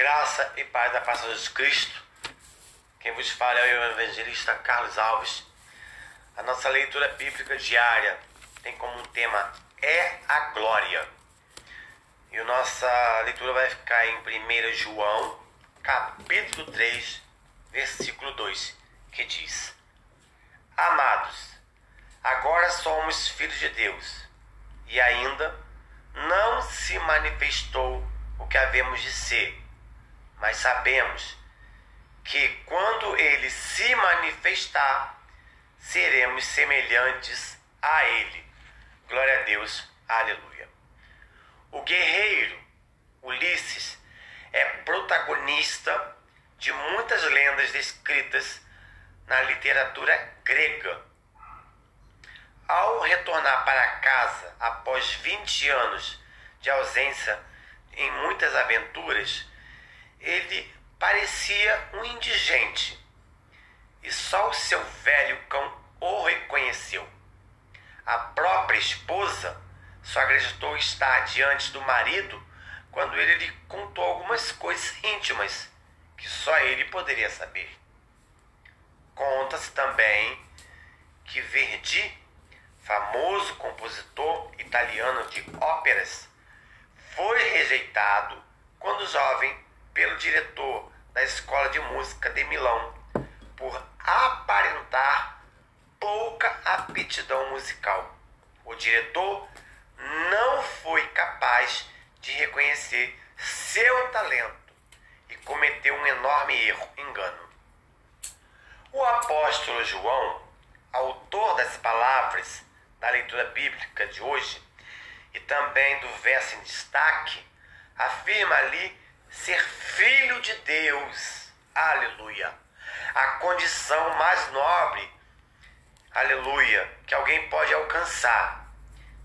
Graça e paz da paz de Jesus Cristo. Quem vos fala é o evangelista Carlos Alves. A nossa leitura bíblica diária tem como tema É a Glória. E a nossa leitura vai ficar em 1 João, capítulo 3, versículo 2, que diz: Amados, agora somos filhos de Deus, e ainda não se manifestou o que havemos de ser, mas sabemos que quando ele se manifestar, seremos semelhantes a ele. Glória a Deus, aleluia. O guerreiro Ulisses é protagonista de muitas lendas descritas na literatura grega. Ao retornar para casa após 20 anos de ausência em muitas aventuras, ele parecia um indigente e só o seu velho cão o reconheceu. A própria esposa só acreditou estar diante do marido quando ele lhe contou algumas coisas íntimas que só ele poderia saber. Conta-se também que Verdi, famoso compositor italiano de óperas, foi rejeitado quando jovem pelo diretor da Escola de Música de Milão por aparentar pouca aptidão musical. O diretor não foi capaz de reconhecer seu talento e cometeu um enorme erro, engano. O apóstolo João, autor das palavras da leitura bíblica de hoje e também do verso em destaque, afirma ali ser filho de Deus. Aleluia. A condição mais nobre, aleluia, que alguém pode alcançar.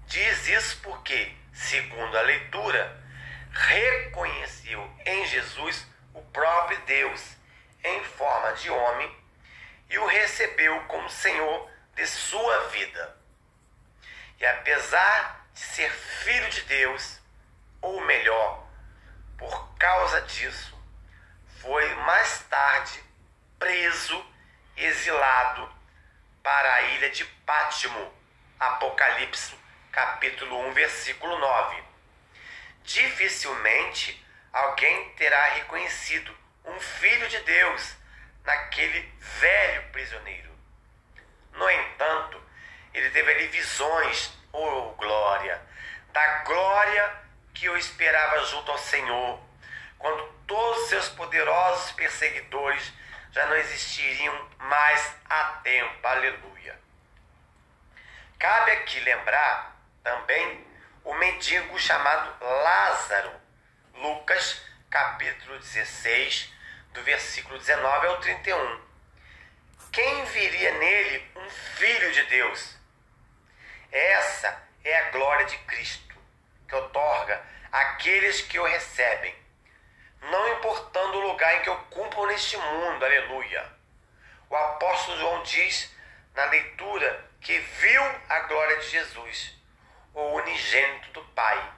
Diz isso porque, segundo a leitura, reconheceu em Jesus o próprio Deus em forma de homem e o recebeu como Senhor de sua vida. E apesar de ser filho de Deus, ou melhor, causa disso, foi mais tarde preso, exilado para a ilha de Pátimo. Apocalipse, capítulo 1, versículo 9. Dificilmente alguém terá reconhecido um filho de Deus naquele velho prisioneiro. No entanto, ele teve ali visões, oh glória, da glória que eu esperava junto ao Senhor, quando todos os seus poderosos perseguidores já não existiriam mais a tempo. Aleluia. Cabe aqui lembrar também o mendigo chamado Lázaro, Lucas capítulo 16, do versículo 19 ao 31. Quem viria nele um filho de Deus? Essa é a glória de Cristo, que otorga àqueles que o recebem, lugar em que ocupam neste mundo, aleluia. O apóstolo João diz na leitura que viu a glória de Jesus, o unigênito do Pai.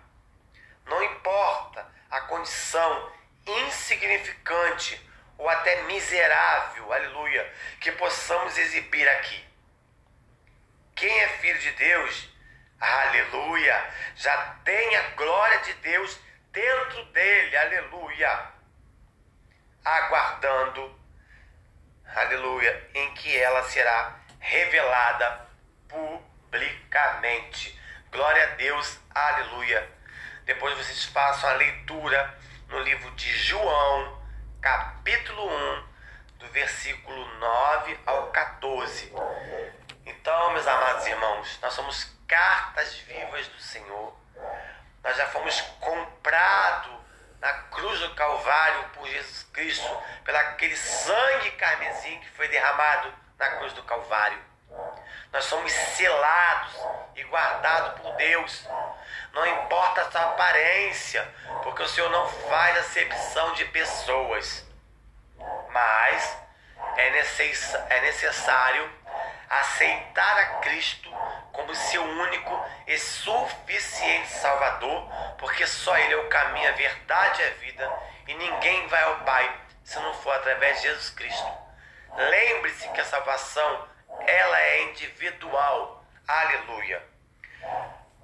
Não importa a condição insignificante ou até miserável, aleluia, que possamos exibir aqui. Quem é filho de Deus, aleluia, já tem a glória de Deus dentro dele, aleluia, aguardando, aleluia, em que ela será revelada publicamente. Glória a Deus, aleluia. Depois vocês façam a leitura no livro de João, capítulo 1, do versículo 9 ao 14. Então, meus amados irmãos, nós somos cartas vivas do Senhor. Nós já fomos comprados na cruz do Calvário por Jesus Cristo, pelo aquele sangue carmesim que foi derramado na cruz do Calvário. Nós somos selados e guardados por Deus. Não importa a sua aparência, porque o Senhor não faz acepção de pessoas. Mas é, necess, aceitar a Cristo como seu único e suficiente Salvador, porque só Ele é o caminho, a verdade e a vida, e ninguém vai ao Pai se não for através de Jesus Cristo. Lembre-se que a salvação ela é individual. Aleluia.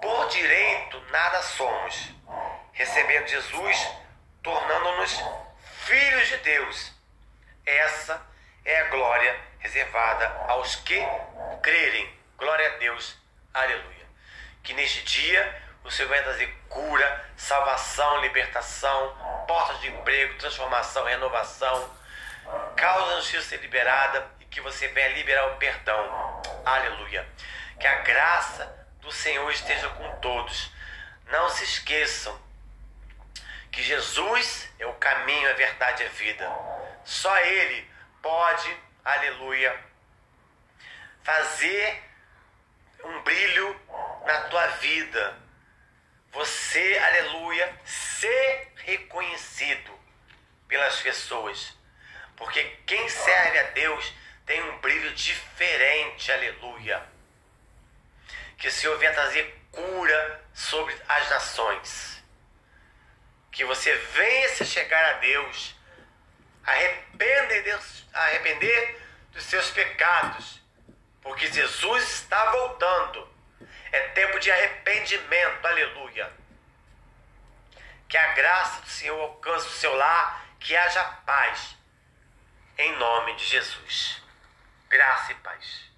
Por direito nada somos. Recebendo Jesus, tornando-nos filhos de Deus. Essa é a glória reservada aos que crerem. Glória a Deus. Aleluia. Que neste dia o Senhor vai trazer cura, salvação, libertação, portas de emprego, transformação, renovação, causa justiça ser liberada e que você venha liberar o perdão. Aleluia. Que a graça do Senhor esteja com todos. Não se esqueçam que Jesus é o caminho, a verdade e a vida. Só Ele pode, aleluia, fazer um brilho na tua vida você, aleluia, ser reconhecido pelas pessoas. Porque quem serve a Deus tem um brilho diferente, aleluia. Que o Senhor venha trazer cura sobre as nações. Que você venha se chegar a Deus, arrepender, arrepender dos seus pecados, porque Jesus está voltando é tempo de arrependimento, aleluia. Que a graça do Senhor alcance o seu lar, que haja paz. Em nome de Jesus. Graça e paz.